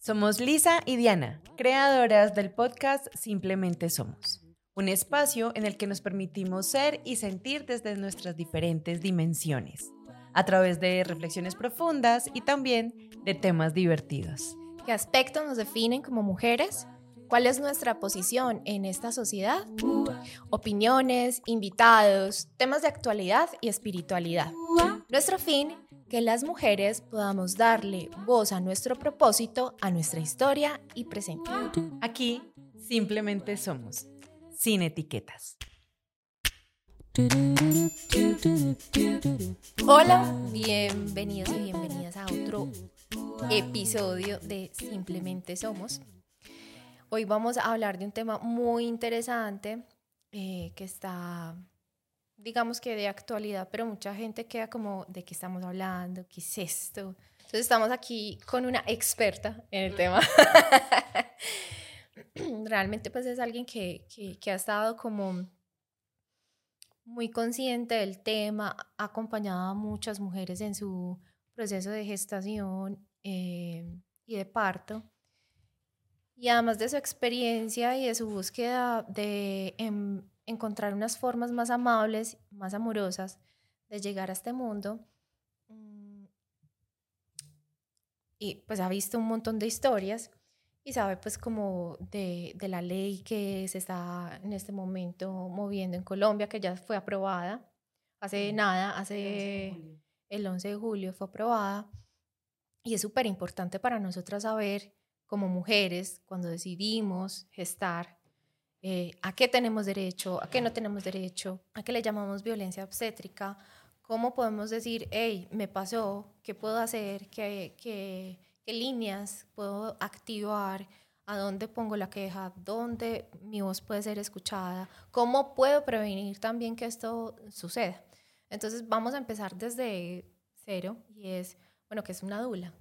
Somos Lisa y Diana, creadoras del podcast Simplemente Somos, un espacio en el que nos permitimos ser y sentir desde nuestras diferentes dimensiones, a través de reflexiones profundas y también de temas divertidos. ¿Qué aspectos nos definen como mujeres? ¿Cuál es nuestra posición en esta sociedad? Opiniones, invitados, temas de actualidad y espiritualidad. Nuestro fin que las mujeres podamos darle voz a nuestro propósito, a nuestra historia y presente. Aquí simplemente somos, sin etiquetas. Hola, bienvenidos y bienvenidas a otro episodio de Simplemente Somos. Hoy vamos a hablar de un tema muy interesante eh, que está digamos que de actualidad, pero mucha gente queda como, ¿de qué estamos hablando? ¿Qué es esto? Entonces estamos aquí con una experta en el tema. Realmente pues es alguien que, que, ha estado como muy consciente del tema, ha acompañado a muchas mujeres en su proceso de gestación eh, y de parto. Y además de su experiencia y de su búsqueda de em, encontrar unas formas más amables, más amorosas de llegar a este mundo. Mm, y pues ha visto un montón de historias y sabe pues como de, de, la ley que se está en este momento moviendo en Colombia, que ya fue aprobada hace nada, hace el 11 de julio fue aprobada. Y es súper importante para nosotras saber como mujeres, cuando decidimos gestar, eh, a qué tenemos derecho, a qué no tenemos derecho, a qué le llamamos violencia obstétrica, cómo podemos decir, hey, me pasó, qué puedo hacer, qué, qué, qué líneas puedo activar, a dónde pongo la queja, dónde mi voz puede ser escuchada, cómo puedo prevenir también que esto suceda. Entonces vamos a empezar desde cero y es, bueno, que es una dula.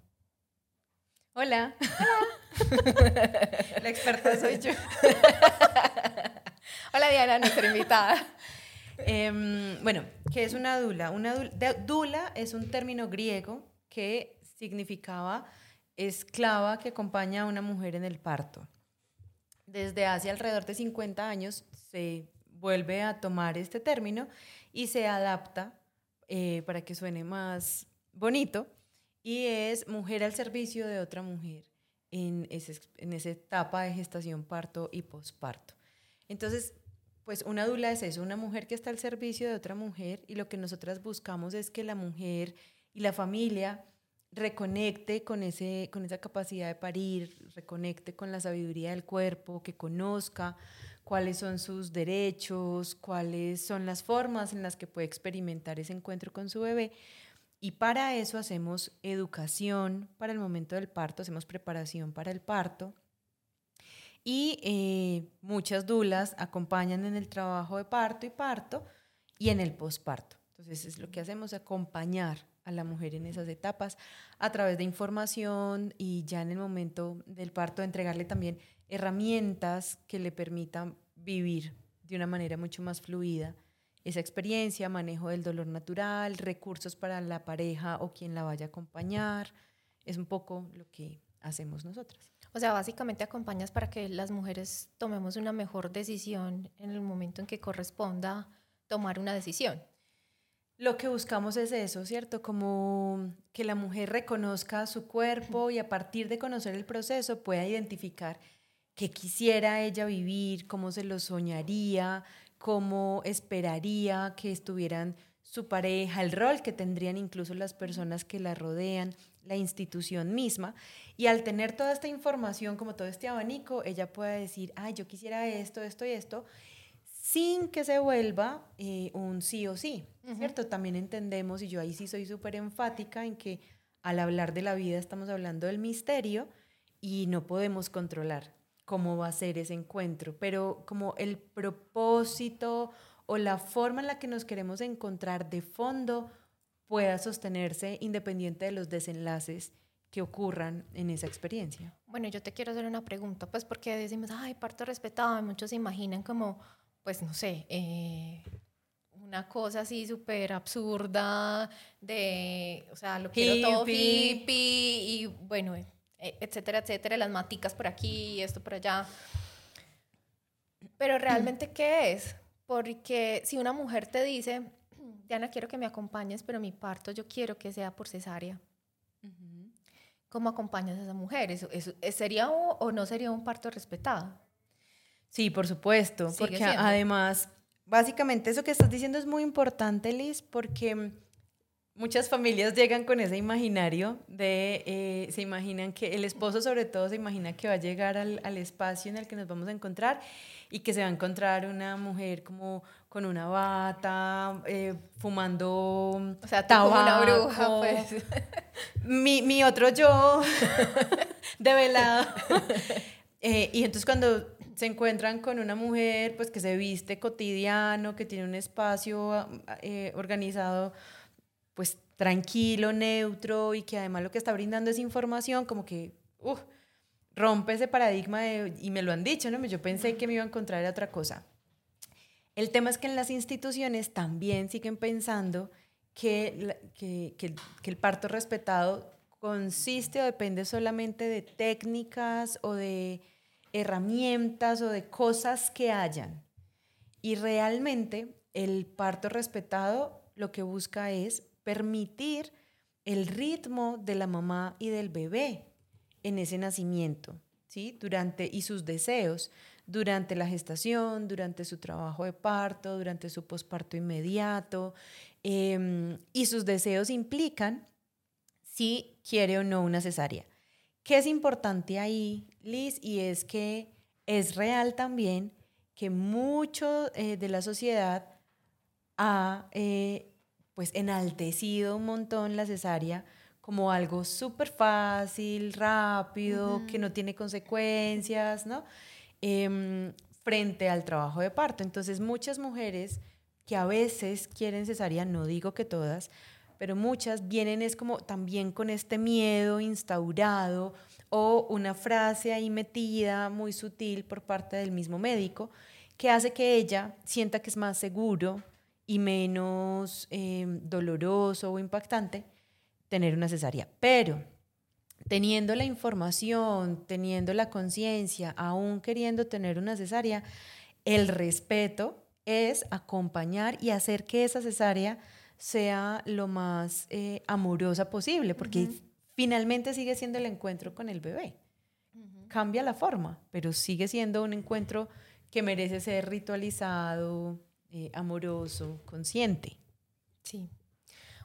Hola. La experta soy yo. Hola Diana, nuestra invitada. Em, bueno, ¿qué es una dula? Una dula es un término griego que significaba esclava que acompaña a una mujer en el parto. Desde hace alrededor de 50 años se vuelve a tomar este término y se adapta eh, para que suene más bonito y es mujer al servicio de otra mujer en, en esa etapa de gestación, parto y posparto. Entonces, pues una dula es eso, una mujer que está al servicio de otra mujer y lo que nosotras buscamos es que la mujer y la familia reconecte con, ese, con esa capacidad de parir, reconecte con la sabiduría del cuerpo, que conozca cuáles son sus derechos, cuáles son las formas en las que puede experimentar ese encuentro con su bebé, y para eso hacemos educación para el momento del parto, hacemos preparación para el parto. Y eh, muchas dulas acompañan en el trabajo de parto y parto y en el posparto. Entonces, es lo que hacemos, acompañar a la mujer en esas etapas a través de información y ya en el momento del parto entregarle también herramientas que le permitan vivir de una manera mucho más fluida esa experiencia, manejo del dolor natural, recursos para la pareja o quien la vaya a acompañar. Es un poco lo que hacemos nosotras. O sea, básicamente acompañas para que las mujeres tomemos una mejor decisión en el momento en que corresponda tomar una decisión. Lo que buscamos es eso, ¿cierto? Como que la mujer reconozca su cuerpo y a partir de conocer el proceso pueda identificar qué quisiera ella vivir, cómo se lo soñaría, cómo esperaría que estuvieran su pareja, el rol que tendrían incluso las personas que la rodean, la institución misma. Y al tener toda esta información, como todo este abanico, ella puede decir, ay, yo quisiera esto, esto y esto, sin que se vuelva eh, un sí o sí, ¿cierto? También entendemos, y yo ahí sí soy súper enfática en que al hablar de la vida estamos hablando del misterio y no podemos controlar cómo va a ser ese encuentro, pero como el propósito o la forma en la que nos queremos encontrar de fondo pueda sostenerse independiente de los desenlaces que ocurran en esa experiencia. Bueno, yo te quiero hacer una pregunta, pues porque decimos, ay, parto respetado, muchos se imaginan como, pues no sé, eh, una cosa así súper absurda de, o sea, lo quiero todo hippie bueno, e, etcétera, etcétera, las maticas por aquí, esto por allá. Pero realmente, ¿qué es? Porque si una mujer te dice, Diana, quiero que me acompañes, pero mi parto yo quiero que sea por cesárea. ¿Cómo acompañas a esa mujer? ¿Eso, sería o, no sería un parto respetado? Sí, por supuesto, porque además, básicamente eso que estás diciendo es muy importante, Liz, porque muchas familias llegan con ese imaginario de, eh, se imaginan que el esposo sobre todo se imagina que va a llegar al, al espacio en el que nos vamos a encontrar y que se va a encontrar una mujer como con una bata, eh, fumando o sea, tabaco. una bruja, pues. Mi, mi otro yo, de velado. Eh, y entonces cuando se encuentran con una mujer pues que se viste cotidiano, que tiene un espacio eh, organizado pues tranquilo, neutro y que además lo que está brindando es información como que rompe ese paradigma y me lo han dicho, ¿no? Yo pensé que me iba a encontrar otra cosa. El tema es que en las instituciones también siguen pensando que, que, el parto respetado consiste o depende solamente de técnicas o de herramientas o de cosas que hayan. Y realmente el parto respetado lo que busca es permitir el ritmo de la mamá y del bebé en ese nacimiento, ¿sí? Durante y sus deseos durante la gestación, durante su trabajo de parto, durante su posparto inmediato, em, y sus deseos implican si quiere o no una cesárea. ¿Qué es importante ahí, Liz? Y es que es real también que mucho eh, de la sociedad ha eh, pues enaltecido un montón la cesárea como algo súper fácil, rápido, que no tiene consecuencias, ¿no? Em, frente al trabajo de parto. Entonces muchas mujeres que a veces quieren cesárea, no digo que todas, pero muchas vienen es como también con este miedo instaurado o una frase ahí metida muy sutil por parte del mismo médico que hace que ella sienta que es más seguro y menos em, doloroso o impactante tener una cesárea. Pero teniendo la información, teniendo la conciencia, aún queriendo tener una cesárea, el respeto es acompañar y hacer que esa cesárea sea lo más eh, amorosa posible, porque finalmente sigue siendo el encuentro con el bebé. Cambia la forma, pero sigue siendo un encuentro que merece ser ritualizado, eh, amoroso, consciente. Sí.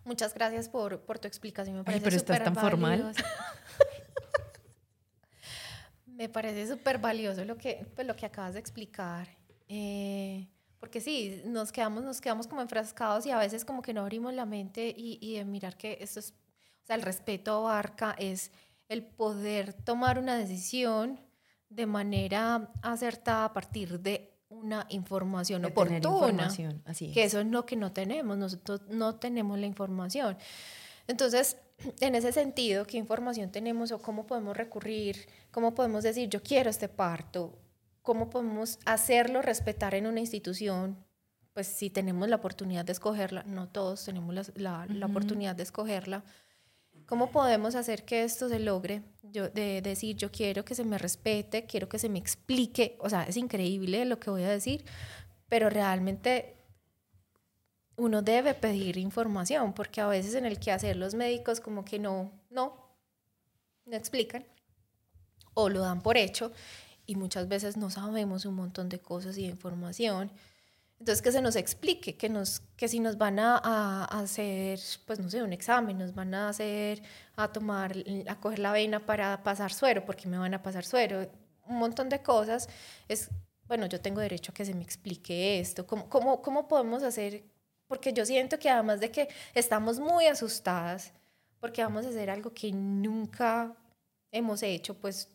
Muchas gracias por, tu explicación. Me parece pero estás tan formal. Me parece súper valioso lo que, pues, lo que acabas de explicar. Eh, porque sí, nos quedamos, nos quedamos como enfrascados y a veces como que no abrimos la mente y, y de mirar que esto es, o sea, el respeto abarca es el poder tomar una decisión de manera acertada a partir de una información oportuna. así Que eso es lo que no tenemos, nosotros no tenemos la información. Entonces, en ese sentido, ¿qué información tenemos o cómo podemos recurrir? ¿Cómo podemos decir, yo quiero este parto? ¿Cómo podemos hacerlo respetar en una institución? Pues si tenemos la oportunidad de escogerla, no todos tenemos la, la, oportunidad de escogerla. ¿Cómo podemos hacer que esto se logre? Yo, de decir, yo quiero que se me respete, quiero que se me explique. O sea, es increíble lo que voy a decir, pero realmente uno debe pedir información, porque a veces en el que hacer los médicos como que no, no, no explican o lo dan por hecho y muchas veces no sabemos un montón de cosas y de información. Entonces que se nos explique, que, nos, que si nos van a, a, hacer, pues no sé, un examen, nos van a hacer, a tomar, a coger la vena para pasar suero, porque me van a pasar suero, un montón de cosas, es, bueno, yo tengo derecho a que se me explique esto, ¿cómo, cómo, cómo podemos hacer porque yo siento que además de que estamos muy asustadas, porque vamos a hacer algo que nunca hemos hecho, pues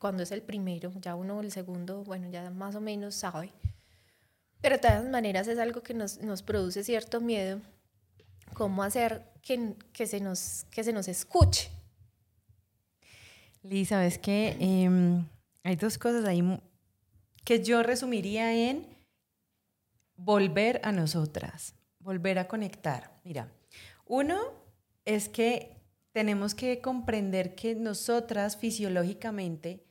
cuando es el primero, ya uno el segundo, bueno, ya más o menos sabe. Pero de todas maneras es algo que nos, nos produce cierto miedo, cómo hacer que, que, se, nos, que se nos escuche. Liz, sabes que em, hay dos cosas ahí que yo resumiría en volver a nosotras, volver a conectar. Mira, uno es que tenemos que comprender que nosotras fisiológicamente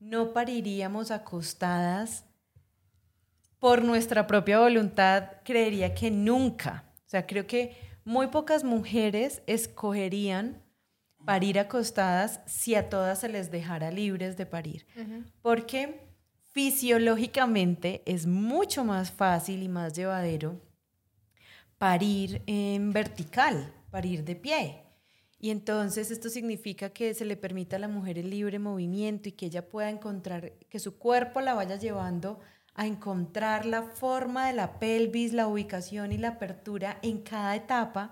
no pariríamos acostadas por nuestra propia voluntad, creería que nunca. O sea, creo que muy pocas mujeres escogerían parir acostadas si a todas se les dejara libres de parir. Porque fisiológicamente es mucho más fácil y más llevadero parir en vertical, parir de pie. Y entonces esto significa que se le permita a la mujer el libre movimiento y que ella pueda encontrar, que su cuerpo la vaya llevando a encontrar la forma de la pelvis, la ubicación y la apertura en cada etapa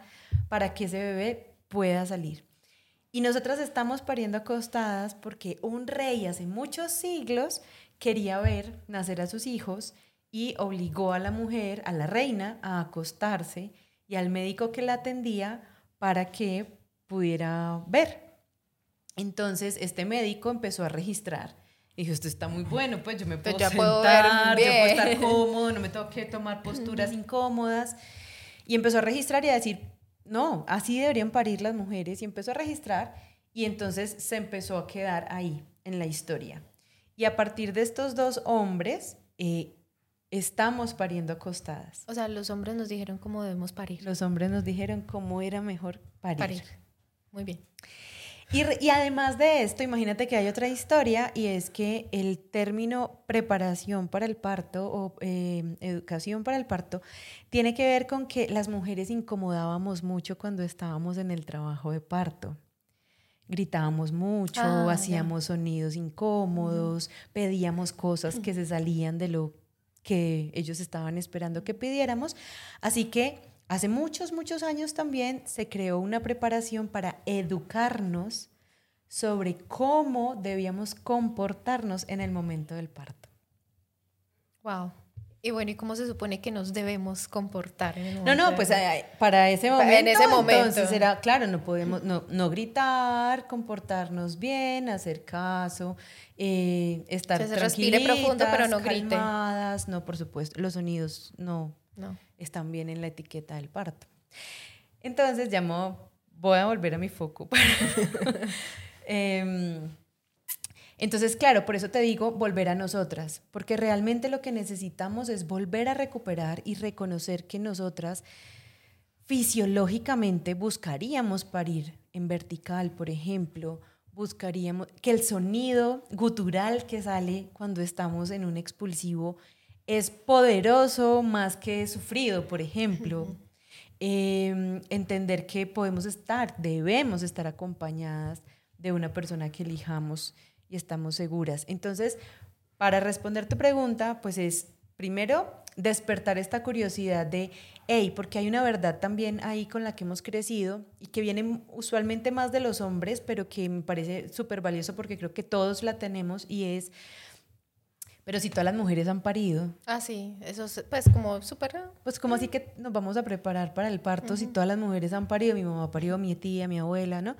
para que ese bebé pueda salir. Y nosotras estamos pariendo acostadas porque un rey hace muchos siglos quería ver nacer a sus hijos y obligó a la mujer, a la reina, a acostarse y al médico que la atendía para que pudiera ver. Entonces, este médico empezó a registrar. Dijo, esto está muy bueno, pues yo me puedo sentar, puedo yo puedo estar cómodo, no me tengo que tomar posturas incómodas. Y empezó a registrar y a decir, no, así deberían parir las mujeres. Y empezó a registrar y entonces se empezó a quedar ahí, en la historia. Y a partir de estos dos hombres, eh, estamos pariendo acostadas. O sea, los hombres nos dijeron cómo debemos parir. Los hombres nos dijeron cómo era mejor parir. parir. Muy bien. Y, además de esto, imagínate que hay otra historia y es que el término preparación para el parto o em, educación para el parto tiene que ver con que las mujeres incomodábamos mucho cuando estábamos en el trabajo de parto. Gritábamos mucho, ah, hacíamos sonidos incómodos, pedíamos cosas que se salían de lo que ellos estaban esperando que pidiéramos. Así que hace muchos, muchos años también se creó una preparación para educarnos sobre cómo debíamos comportarnos en el momento del parto. Wow. Y bueno, ¿y cómo se supone que nos debemos comportar? En el no, no, pues para ese momento. En ese momento. Entonces era, claro, no podemos, no, no gritar, comportarnos bien, hacer caso, eh, estar se respire profundo, pero no calmadas. No, por supuesto, los sonidos no, no están bien en la etiqueta del parto. Entonces llamó, voy a volver a mi foco. eh, entonces, claro, por eso te digo volver a nosotras, porque realmente lo que necesitamos es volver a recuperar y reconocer que nosotras fisiológicamente buscaríamos parir en vertical, por ejemplo, buscaríamos que el sonido gutural que sale cuando estamos en un expulsivo es poderoso más que sufrido, por ejemplo. Em, entender que podemos estar, debemos estar acompañadas de una persona que elijamos y estamos seguras. Entonces, para responder tu pregunta, pues es primero despertar esta curiosidad de, hey, porque hay una verdad también ahí con la que hemos crecido y que viene usualmente más de los hombres, pero que me parece súper valioso porque creo que todos la tenemos y es, pero si todas las mujeres han parido. Ah, sí, eso es pues como súper... Pues como así que nos vamos a preparar para el parto si todas las mujeres han parido, mi mamá parido, mi tía, mi abuela, ¿no?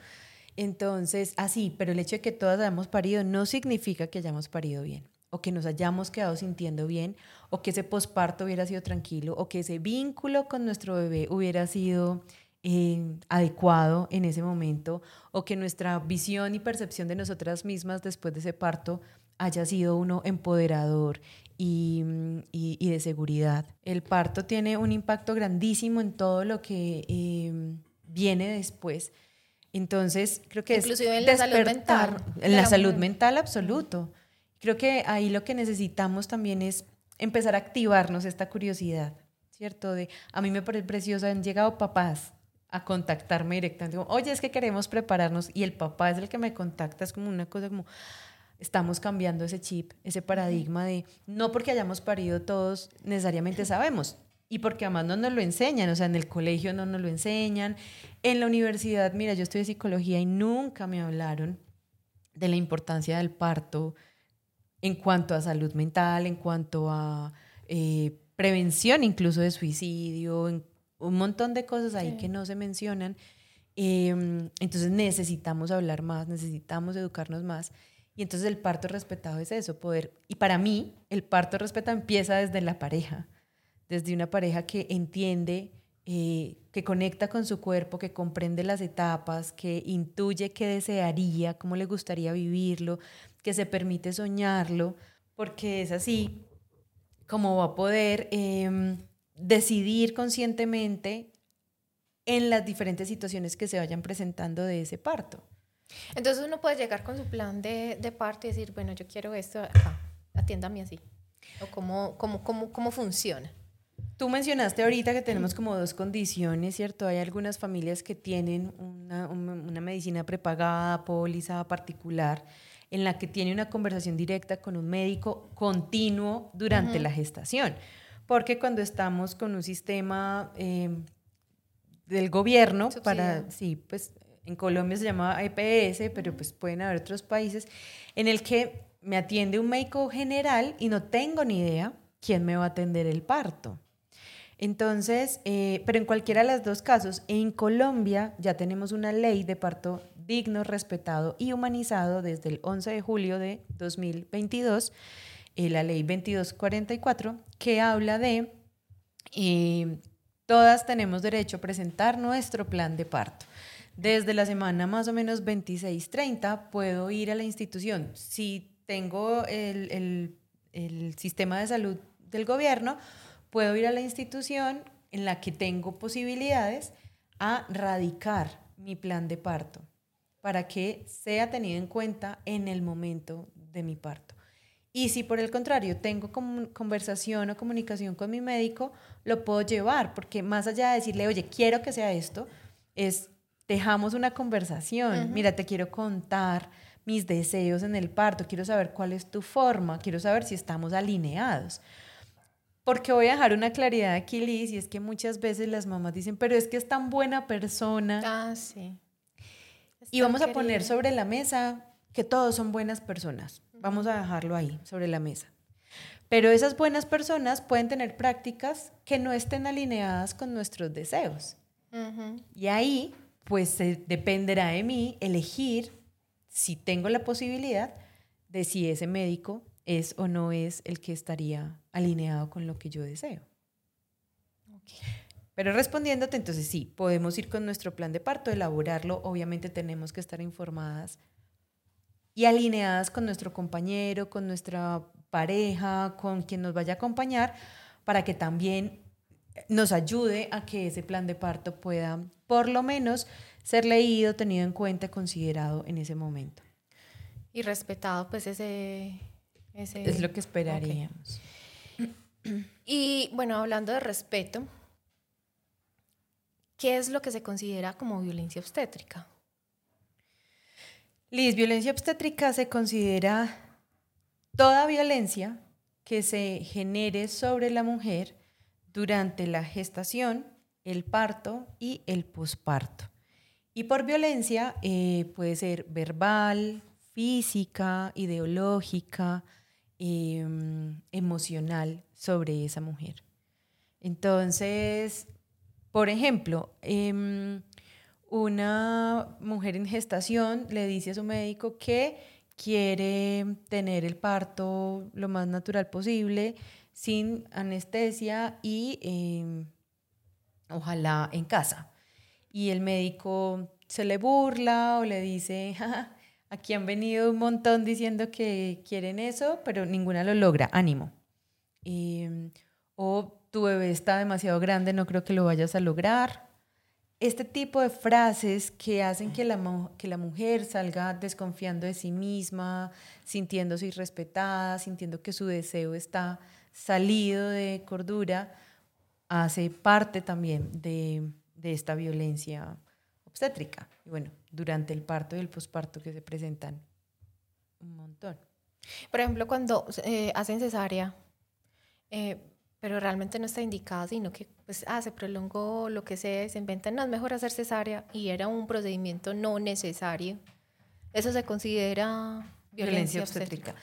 Entonces, así, pero el hecho de que todas hayamos parido no significa que hayamos parido bien, o que nos hayamos quedado sintiendo bien, o que ese posparto hubiera sido tranquilo, o que ese vínculo con nuestro bebé hubiera sido eh, adecuado en ese momento, o que nuestra visión y percepción de nosotras mismas después de ese parto haya sido uno empoderador y, y, de seguridad. El parto tiene un impacto grandísimo en todo lo que eh, viene después entonces, creo que Inclusive es en la salud mental. En la salud mental, absoluto. Creo que ahí lo que necesitamos también es empezar a activarnos esta curiosidad, ¿cierto? De, a mí me parece precioso, han llegado papás a contactarme directamente, oye, es que queremos prepararnos y el papá es el que me contacta, es como una cosa como, estamos cambiando ese chip, ese paradigma de, no porque hayamos parido todos necesariamente sabemos, y porque además no nos lo enseñan, o sea, en el colegio no nos lo enseñan, en la universidad, mira, yo de psicología y nunca me hablaron de la importancia del parto en cuanto a salud mental, en cuanto a eh, prevención incluso de suicidio, un montón de cosas ahí que no se mencionan. Em, entonces necesitamos hablar más, necesitamos educarnos más. Y entonces el parto respetado es eso, poder. Y para mí, el parto respetado empieza desde la pareja desde una pareja que entiende eh, que conecta con su cuerpo, que comprende las etapas, que intuye qué desearía, cómo le gustaría vivirlo, que se permite soñarlo, porque es así como va a poder em, decidir conscientemente en las diferentes situaciones que se vayan presentando de ese parto. Entonces uno puede llegar con su plan de, de parto y decir, bueno, yo quiero esto, acá, atiéndame así. ¿O cómo, cómo, cómo, cómo funciona? Tú mencionaste ahorita que tenemos como dos condiciones, ¿cierto? Hay algunas familias que tienen una, una, medicina prepagada, póliza particular, en la que tiene una conversación directa con un médico continuo durante la gestación. Porque cuando estamos con un sistema eh, del gobierno, para, sí, pues en Colombia se llama EPS, pero pues pueden haber otros países, en el que me atiende un médico general y no tengo ni idea quién me va a atender el parto. Entonces, eh, pero en cualquiera de los dos casos, en Colombia ya tenemos una ley de parto digno, respetado y humanizado desde el 11 de julio de 2022, eh, la ley 2244, que habla de eh, todas tenemos derecho a presentar nuestro plan de parto. Desde la semana más o menos 26-30 puedo ir a la institución. Si tengo el sistema de salud del gobierno, puedo ir a la institución en la que tengo posibilidades a radicar mi plan de parto para que sea tenido en cuenta en el momento de mi parto. Y si por el contrario tengo conversación o comunicación con mi médico, lo puedo llevar, porque más allá de decirle, oye, quiero que sea esto, es, dejamos una conversación, mira, te quiero contar mis deseos en el parto, quiero saber cuál es tu forma, quiero saber si estamos alineados. Porque voy a dejar una claridad aquí, Liz, y es que muchas veces las mamás dicen, pero es que es tan buena persona. Ah, sí. y vamos a poner sobre la mesa que todos son buenas personas. Vamos a dejarlo ahí, sobre la mesa. Pero esas buenas personas pueden tener prácticas que no estén alineadas con nuestros deseos. Y ahí, pues dependerá de mí elegir si tengo la posibilidad de si ese médico es o no es el que estaría alineado con lo que yo deseo. Pero respondiéndote, entonces sí, podemos ir con nuestro plan de parto, elaborarlo, obviamente tenemos que estar informadas y alineadas con nuestro compañero, con nuestra pareja, con quien nos vaya a acompañar, para que también nos ayude a que ese plan de parto pueda, por lo menos, ser leído, tenido en cuenta, considerado en ese momento. Y respetado, pues ese es lo que esperaríamos. Y bueno, hablando de respeto, ¿qué es lo que se considera como violencia obstétrica? Liz, violencia obstétrica se considera toda violencia que se genere sobre la mujer durante la gestación, el parto y el posparto. Y por violencia eh, puede ser verbal, física, ideológica, Em, emocional sobre esa mujer. Entonces, por ejemplo, em, una mujer en gestación le dice a su médico que quiere tener el parto lo más natural posible, sin anestesia y em, ojalá en casa. Y el médico se le burla o le dice, Aquí han venido un montón diciendo que quieren eso, pero ninguna lo logra. Ánimo. Em, o tu bebé está demasiado grande, no creo que lo vayas a lograr. Este tipo de frases que hacen que la, que la mujer salga desconfiando de sí misma, sintiéndose irrespetada, sintiendo que su deseo está salido de cordura, hace parte también de, de esta violencia obstétrica. Y bueno, durante el parto y el posparto que se presentan un montón. Por ejemplo, cuando eh, hacen cesárea, eh, pero realmente no está indicado, sino que pues, ah, se prolongó lo que sea, se inventan, no, es mejor hacer cesárea y era un procedimiento no necesario. Eso se considera violencia, obstétrica.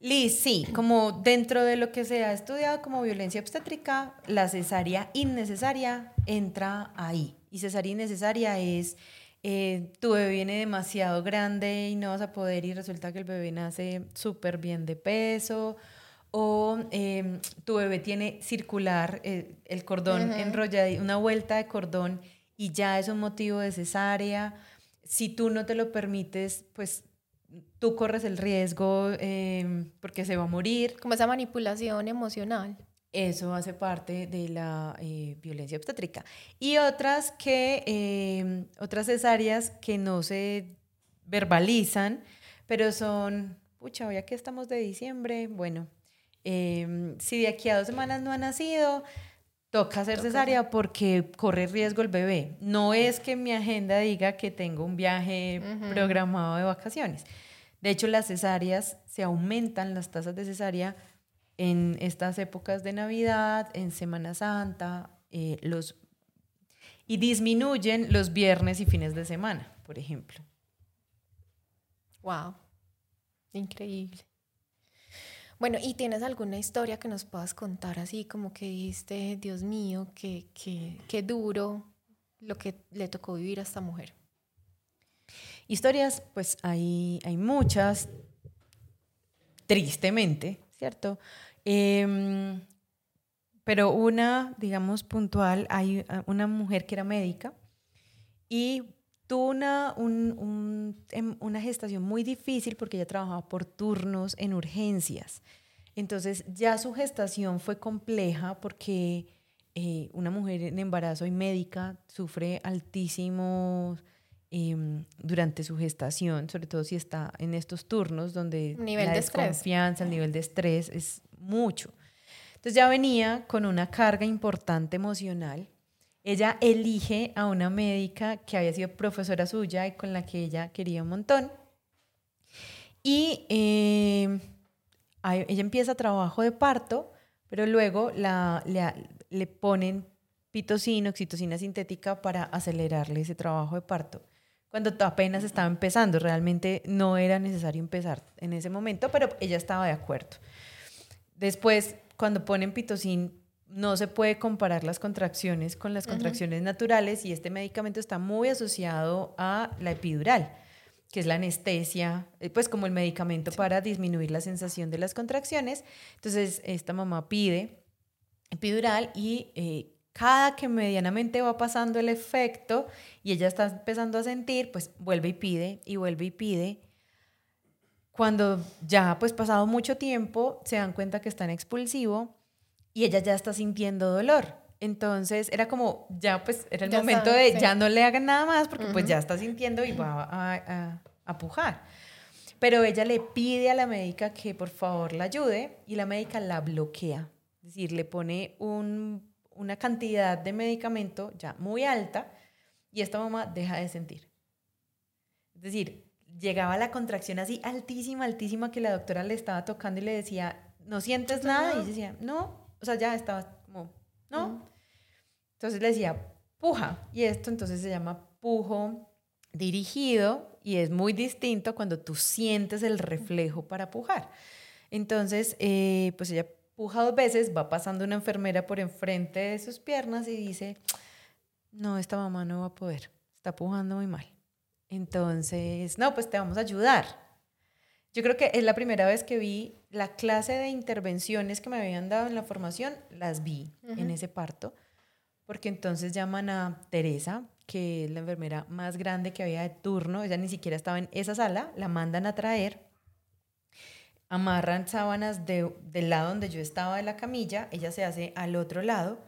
Liz, sí, como dentro de lo que se ha estudiado como violencia obstétrica, la cesárea innecesaria entra ahí. Y cesárea innecesaria es eh, tu bebé viene demasiado grande y no vas a poder y resulta que el bebé nace súper bien de peso o em, tu bebé tiene circular eh, el cordón enrollado, una vuelta de cordón y ya es un motivo de cesárea. Si tú no te lo permites, pues tú corres el riesgo em, porque se va a morir. Como esa manipulación emocional. Eso hace parte de la eh, violencia obstétrica. Y otras que, em, otras cesáreas que no se verbalizan, pero son, pucha, hoy aquí estamos de diciembre, bueno, em, si de aquí a dos semanas no ha nacido, toca hacer cesárea porque corre riesgo el bebé. No es que mi agenda diga que tengo un viaje programado de vacaciones. De hecho, las cesáreas se aumentan las tasas de cesárea en estas épocas de Navidad, en Semana Santa, eh, los, y disminuyen los viernes y fines de semana, por ejemplo. Wow, increíble. Bueno, ¿y tienes alguna historia que nos puedas contar así como que dijiste, Dios mío, qué, qué duro lo que le tocó vivir a esta mujer? Historias, pues hay, hay muchas, tristemente, ¿cierto? Em, pero una, digamos, puntual, hay ah, una mujer que era médica y tuvo una, em, una gestación muy difícil porque ella trabajaba por turnos en urgencias. Entonces ya su gestación fue compleja porque eh, una mujer en embarazo y médica sufre altísimos Em, durante su gestación, sobre todo si está en estos turnos donde nivel la de desconfianza, el nivel de estrés es mucho. Entonces ya venía con una carga importante emocional. Ella elige a una médica que había sido profesora suya y con la que ella quería un montón. Y em, ella empieza trabajo de parto, pero luego la, le, le ponen pitocina, oxitocina sintética para acelerarle ese trabajo de parto cuando apenas estaba empezando. Realmente no era necesario empezar en ese momento, pero ella estaba de acuerdo. Después, cuando ponen pitocin, no se puede comparar las contracciones con las contracciones naturales y este medicamento está muy asociado a la epidural, que es la anestesia, eh, pues como el medicamento para disminuir la sensación de las contracciones. Entonces, esta mamá pide epidural y eh, cada que medianamente va pasando el efecto y ella está empezando a sentir, pues vuelve y pide y vuelve y pide. Cuando ya pues pasado mucho tiempo se dan cuenta que está en expulsivo y ella ya está sintiendo dolor. Entonces era como, ya pues era el momento de ya no le hagan nada más porque pues ya está sintiendo y va a, a pujar. Pero ella le pide a la médica que por favor la ayude y la médica la bloquea. Es decir, le pone un una cantidad de medicamento ya muy alta y esta mamá deja de sentir. Es decir, llegaba la contracción así altísima, altísima que la doctora le estaba tocando y le decía, ¿no sientes nada? Y decía, no, o sea, ya estaba como, no. Entonces le decía, puja. Y esto entonces se llama pujo dirigido y es muy distinto cuando tú sientes el reflejo para pujar. Entonces, eh, pues ella puja dos veces, va pasando una enfermera por enfrente de sus piernas y dice, no, esta mamá no va a poder, está pujando muy mal. Entonces, no, pues te vamos a ayudar. Yo creo que es la primera vez que vi la clase de intervenciones que me habían dado en la formación, las vi en ese parto, porque entonces llaman a Teresa, que es la enfermera más grande que había de turno, ella ni siquiera estaba en esa sala, la mandan a traer amarran sábanas del lado donde yo estaba de la camilla, ella se hace al otro lado,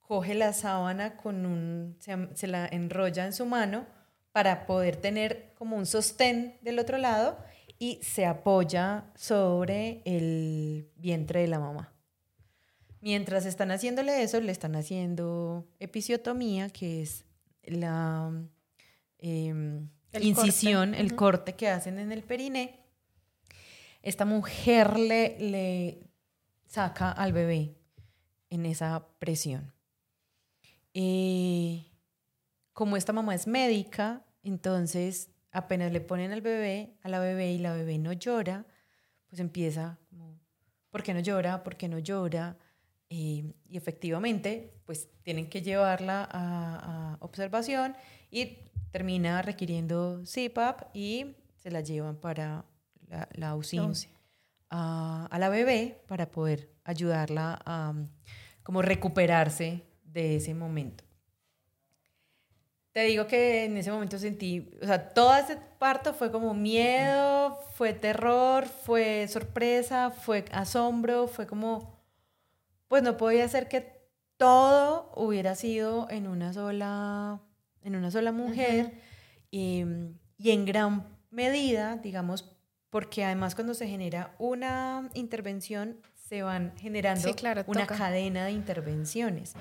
coge la sábana con un, se, la enrolla en su mano para poder tener como un sostén del otro lado y se apoya sobre el vientre de la mamá. Mientras están haciéndole eso, le están haciendo episiotomía, que es la em, incisión, el corte que hacen en el periné esta mujer le, le saca al bebé en esa presión. Eh, como esta mamá es médica, entonces apenas le ponen al bebé, a la bebé y la bebé no llora, pues empieza como, ¿por qué no llora? ¿Por qué no llora? Eh, y efectivamente, pues tienen que llevarla a, observación y termina requiriendo CPAP y se la llevan para la, la a, a la bebé para poder ayudarla a como recuperarse de ese momento. Te digo que en ese momento sentí, o sea, todo ese parto fue como miedo, fue terror, fue sorpresa, fue asombro, fue como, pues no podía ser que todo hubiera sido en una sola, en una sola mujer y, y en gran medida, digamos, porque además cuando se genera una intervención se van generando una cadena de intervenciones.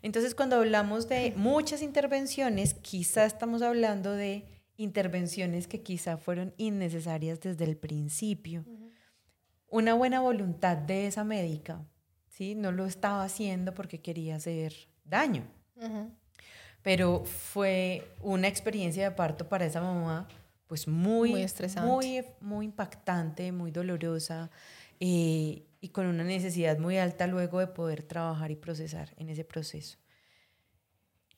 Entonces, cuando hablamos de muchas intervenciones, quizá estamos hablando de intervenciones que quizá fueron innecesarias desde el principio. Una buena voluntad de esa médica, ¿sí? No lo estaba haciendo porque quería hacer daño. Pero fue una experiencia de parto para esa mamá, pues muy, muy estresante, muy, muy impactante, muy dolorosa. Eh, y con una necesidad muy alta luego de poder trabajar y procesar en ese proceso.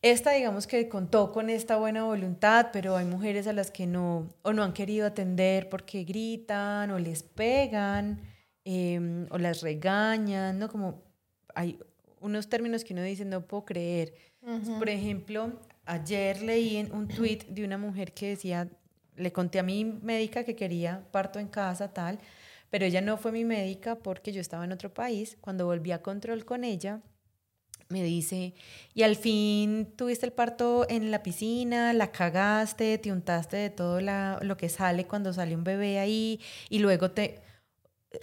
Esta, digamos que contó con esta buena voluntad, pero hay mujeres a las que no, o no han querido atender porque gritan o les pegan em, o las regañan, ¿no? Como hay unos términos que uno dice, no puedo creer. Por ejemplo, ayer leí en un tweet de una mujer que decía, le conté a mi médica que quería parto en casa, tal, pero ella no fue mi médica porque yo estaba en otro país. Cuando volví a control con ella, me dice, y al fin tuviste el parto en la piscina, la cagaste, te untaste de todo lo que sale cuando sale un bebé ahí y luego te...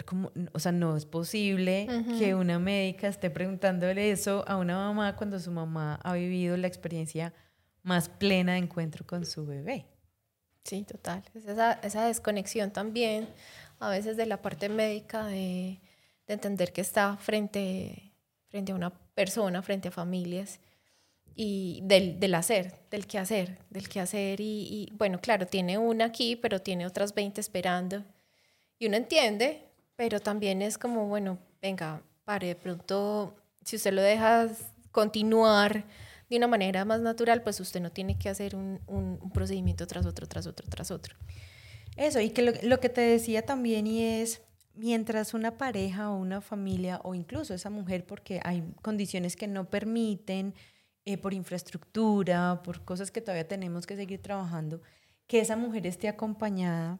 Como, o sea, no es posible que una médica esté preguntándole eso a una mamá cuando su mamá ha vivido la experiencia más plena de encuentro con su bebé. Sí, total. esa, esa desconexión también a veces de la parte médica de, de entender que está frente, frente a una persona, frente a familias y del, del hacer, del qué hacer, del qué hacer y, y, bueno, claro, tiene una aquí, pero tiene otras 20 esperando y uno entiende, pero también es como, bueno, venga, pare, de pronto, si usted lo deja continuar de una manera más natural, pues usted no tiene que hacer un, un, procedimiento tras otro, tras otro, tras otro. Eso, y que lo, que te decía también y es, mientras una pareja o una familia o incluso esa mujer, porque hay condiciones que no permiten, eh, por infraestructura, por cosas que todavía tenemos que seguir trabajando, que esa mujer esté acompañada,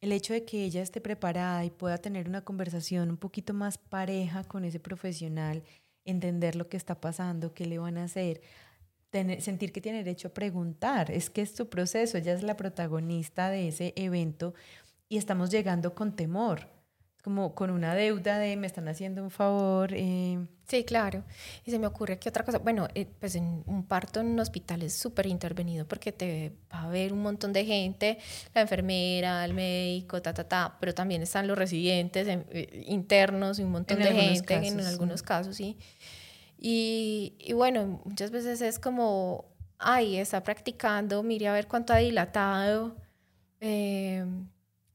el hecho de que ella esté preparada y pueda tener una conversación un poquito más pareja con ese profesional, entender lo que está pasando, qué le van a hacer, sentir que tiene derecho a preguntar. Es que es su proceso, ella es la protagonista de ese evento y estamos llegando con temor, como con una deuda de me están haciendo un favor. Eh. Sí, claro. Y se me ocurre que otra cosa, bueno, eh, pues en un parto en un hospital es súper intervenido porque te va a ver un montón de gente, la enfermera, el médico, ta, ta, ta, pero también están los residentes eh, internos y un montón de gente en algunos casos, sí. Y, y, bueno, muchas veces es como, ay, está practicando, mire a ver cuánto ha dilatado. Eh,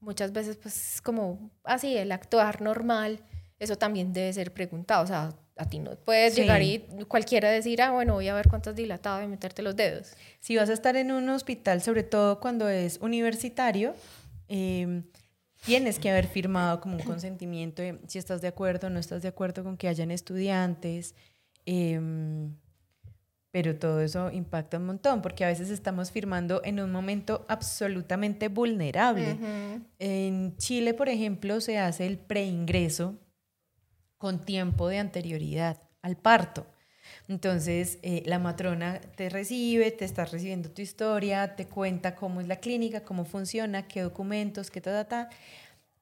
muchas veces pues es como así, el actuar normal, eso también debe ser preguntado. O sea, a ti no puedes llegar y cualquiera decir, ah, bueno, voy a ver cuánto has dilatado y meterte los dedos. Si vas a estar en un hospital, sobre todo cuando es universitario, eh, tienes que haber firmado como un consentimiento de si estás de acuerdo o no estás de acuerdo con que hayan estudiantes, Em, pero todo eso impacta un montón, porque a veces estamos firmando en un momento absolutamente vulnerable. En Chile, por ejemplo, se hace el preingreso con tiempo de anterioridad al parto. Entonces, eh, la matrona te recibe, te está recibiendo tu historia, te cuenta cómo es la clínica, cómo funciona, qué documentos, qué ta, ta, ta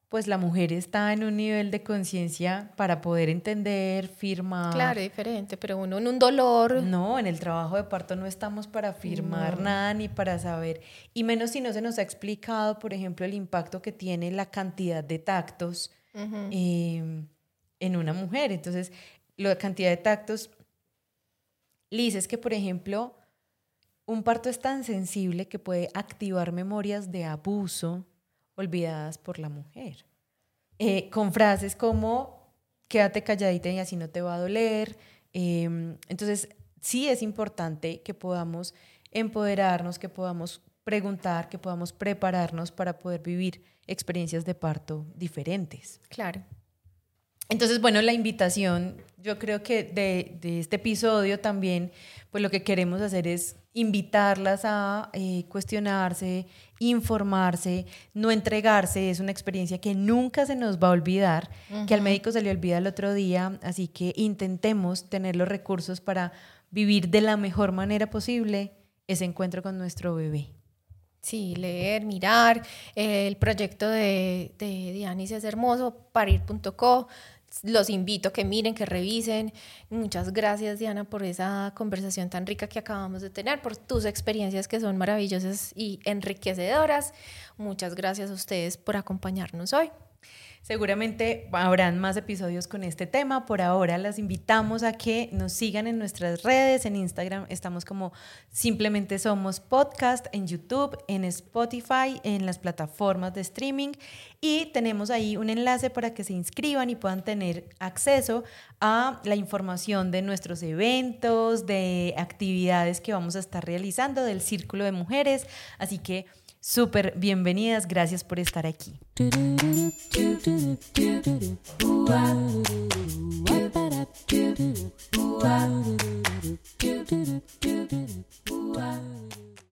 pues la mujer está en un nivel de conciencia para poder entender, firmar. Claro, diferente, pero uno en un dolor. No, en el trabajo de parto no estamos para firmar nada ni para saber, y menos si no se nos ha explicado, por ejemplo, el impacto que tiene la cantidad de tactos em, en una mujer. Entonces, la cantidad de tactos, Liz, es que, por ejemplo, un parto es tan sensible que puede activar memorias de abuso olvidadas por la mujer. Eh, con frases como, quédate calladita y así no te va a doler. Em, entonces, sí es importante que podamos empoderarnos, que podamos preguntar, que podamos prepararnos para poder vivir experiencias de parto diferentes. Claro. Entonces, bueno, la invitación, yo creo que de, de, este episodio también, pues lo que queremos hacer es invitarlas a eh, cuestionarse, informarse, no entregarse. Es una experiencia que nunca se nos va a olvidar, que al médico se le olvida el otro día, así que intentemos tener los recursos para vivir de la mejor manera posible ese encuentro con nuestro bebé. Sí, leer, mirar. el proyecto de, de Dianis es hermoso, parir.co los invito a que miren, que revisen. Muchas gracias, Diana, por esa conversación tan rica que acabamos de tener, por tus experiencias que son maravillosas y enriquecedoras. Muchas gracias a ustedes por acompañarnos hoy. Seguramente habrán más episodios con este tema. Por ahora las invitamos a que nos sigan en nuestras redes. En Instagram estamos como simplemente somos podcast, en YouTube, en Spotify, en las plataformas de streaming. Y tenemos ahí un enlace para que se inscriban y puedan tener acceso a la información de nuestros eventos, de actividades que vamos a estar realizando del Círculo de Mujeres. Así que Súper bienvenidas, gracias por estar aquí.